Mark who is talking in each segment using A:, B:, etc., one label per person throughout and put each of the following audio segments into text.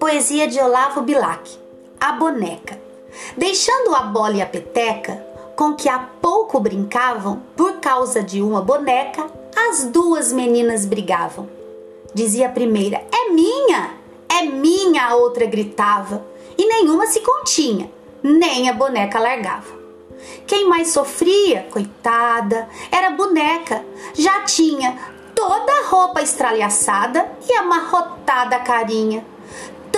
A: Poesia de Olavo Bilac. A boneca. Deixando a bola e a peteca, com que há pouco brincavam, por causa de uma boneca, as duas meninas brigavam. Dizia a primeira: É minha! É minha! A outra gritava. E nenhuma se continha, nem a boneca largava. Quem mais sofria, coitada, era a boneca. Já tinha toda a roupa estralhaçada e amarrotada a carinha.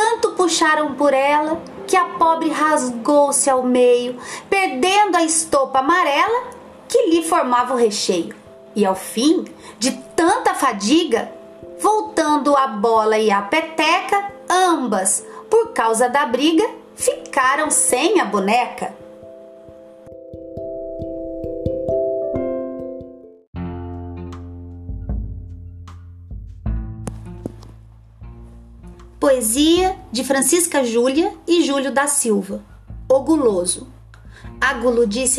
A: Tanto puxaram por ela que a pobre rasgou-se ao meio, perdendo a estopa amarela que lhe formava o recheio. E ao fim de tanta fadiga, voltando a bola e a peteca, ambas, por causa da briga, ficaram sem a boneca. Poesia de Francisca Júlia e Júlio da Silva. O guloso. A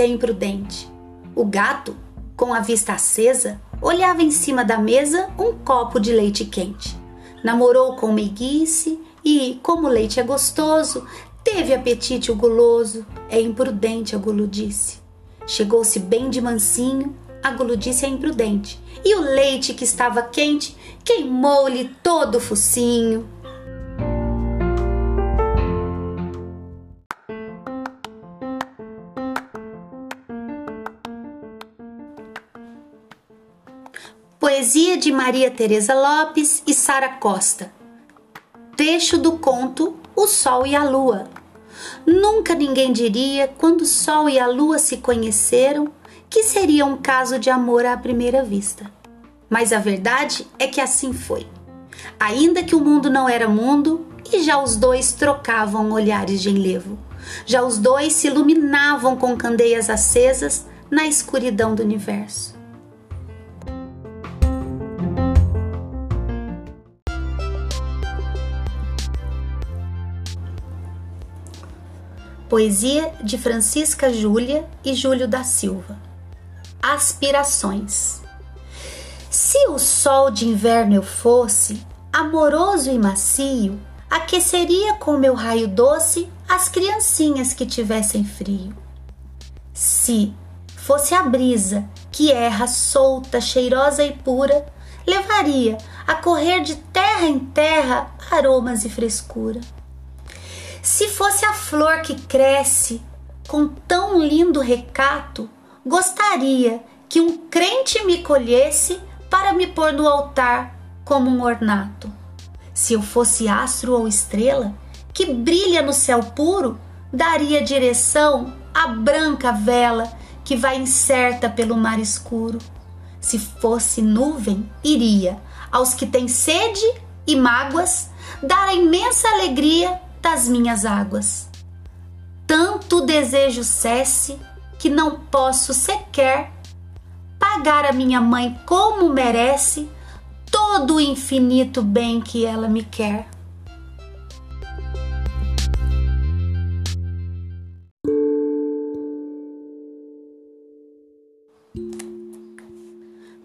A: é imprudente. O gato, com a vista acesa, olhava em cima da mesa um copo de leite quente. Namorou com meiguice e, como o leite é gostoso, teve apetite o guloso. É imprudente a guludice. Chegou-se bem de mansinho, a guludice é imprudente. E o leite que estava quente queimou-lhe todo o focinho. Poesia de Maria Teresa Lopes e Sara Costa. Trecho do conto O Sol e a Lua. Nunca ninguém diria, quando o Sol e a Lua se conheceram, que seria um caso de amor à primeira vista. Mas a verdade é que assim foi. Ainda que o mundo não era mundo, e já os dois trocavam olhares de enlevo. Já os dois se iluminavam com candeias acesas na escuridão do universo. Poesia de Francisca Júlia e Júlio da Silva. Aspirações. Se o sol de inverno eu fosse, amoroso e macio, aqueceria com meu raio doce as criancinhas que tivessem frio. Se fosse a brisa que erra solta, cheirosa e pura, levaria a correr de terra em terra aromas e frescura. Se fosse a flor que cresce com tão lindo recato, gostaria que um crente me colhesse para me pôr no altar como um ornato. Se eu fosse astro ou estrela que brilha no céu puro, daria direção à branca vela que vai incerta pelo mar escuro. Se fosse nuvem, iria aos que têm sede e mágoas dar a imensa alegria das minhas águas. Tanto desejo cesse que não posso sequer pagar a minha mãe como merece todo o infinito bem que ela me quer.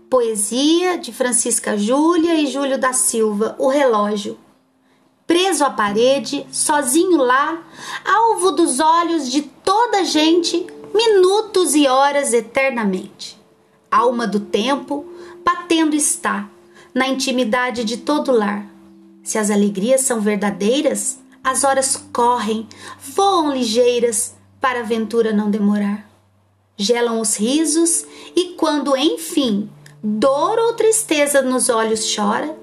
A: Poesia de Francisca Júlia e Júlio da Silva, O Relógio preso à parede, sozinho lá, alvo dos olhos de toda gente, minutos e horas eternamente. Alma do tempo, batendo está, na intimidade de todo lar. Se as alegrias são verdadeiras, as horas correm, voam ligeiras, para a aventura não demorar. Gelam os risos, e quando, enfim, dor ou tristeza nos olhos chora,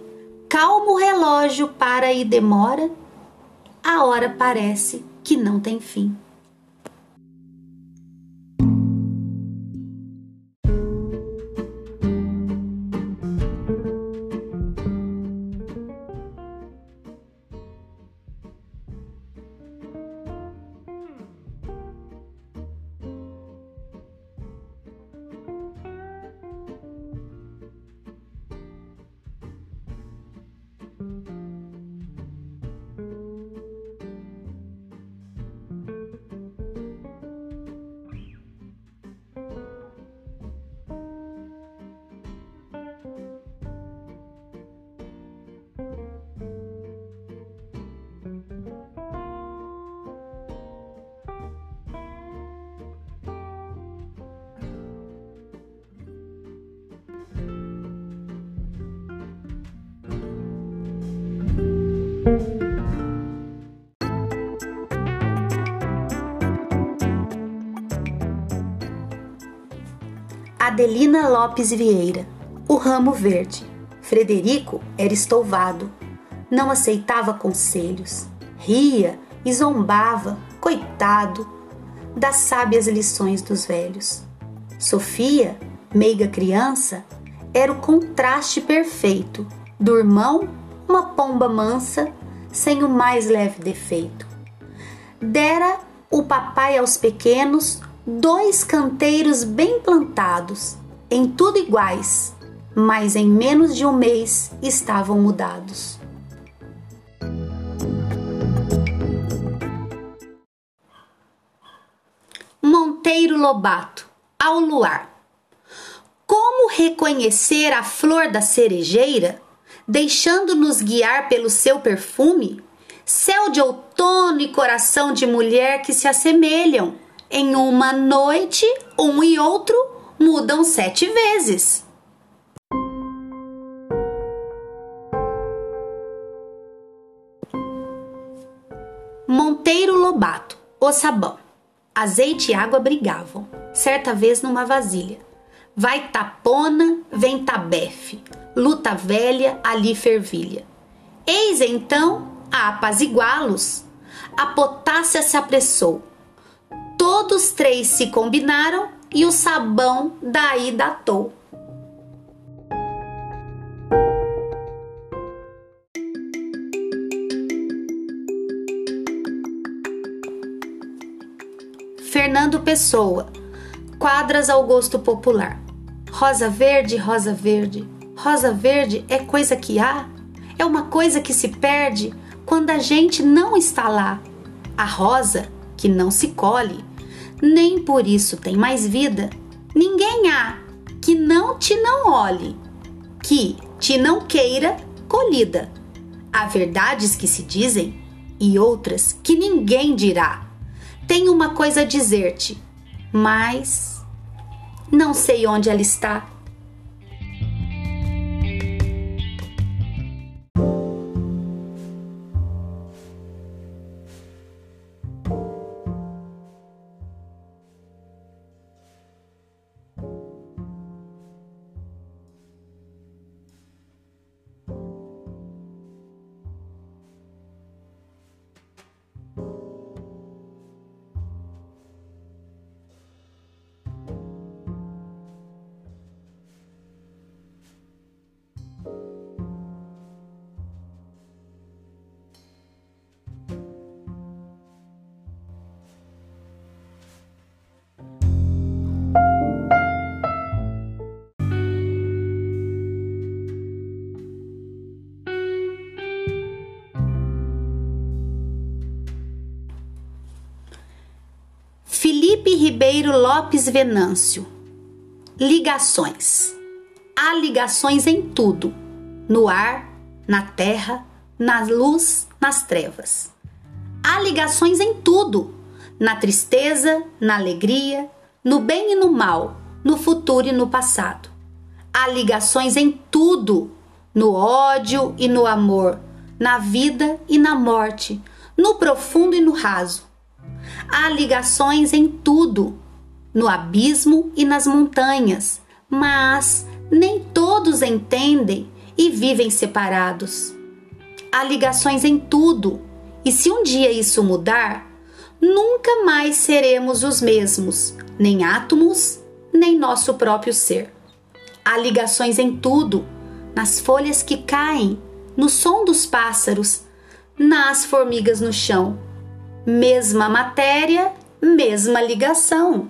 A: calmo relógio para e demora, a hora parece que não tem fim. Adelina Lopes Vieira, o ramo verde. Frederico era estouvado, não aceitava conselhos, ria e zombava, coitado, das sábias lições dos velhos. Sofia, meiga criança, era o contraste perfeito do irmão, uma pomba mansa, sem o mais leve defeito. Dera o papai aos pequenos dois canteiros bem plantados, em tudo iguais, mas em menos de um mês estavam mudados. Monteiro Lobato, ao luar. Como reconhecer a flor da cerejeira, deixando-nos guiar pelo seu perfume? Céu de outono e coração de mulher que se assemelham. Em uma noite, um e outro mudam sete vezes. Monteiro Lobato, o sabão. Azeite e água brigavam, certa vez numa vasilha. Vai tapona, vem tabefe, luta velha, ali fervilha. Eis então a apaziguá-los. A potácia se apressou. Todos três se combinaram e o sabão daí datou. Fernando Pessoa. Quadras ao gosto popular. Rosa verde, rosa verde. Rosa verde é coisa que há? É uma coisa que se perde quando a gente não está lá. A rosa que não se colhe, nem por isso tem mais vida. Ninguém há que não te não olhe, que te não queira colhida. Há verdades que se dizem e outras que ninguém dirá tenho uma coisa a dizer-te, mas não sei onde ela está. Felipe Ribeiro Lopes Venâncio. Ligações. Há ligações em tudo: no ar, na terra, na luz, nas trevas. Há ligações em tudo: na tristeza, na alegria, no bem e no mal, no futuro e no passado. Há ligações em tudo: no ódio e no amor, na vida e na morte, no profundo e no raso Há ligações em tudo, no abismo e nas montanhas, mas nem todos entendem e vivem separados. Há ligações em tudo, e se um dia isso mudar, nunca mais seremos os mesmos, nem átomos, nem nosso próprio ser. Há ligações em tudo, nas folhas que caem, no som dos pássaros, nas formigas no chão, Mesma matéria, mesma ligação.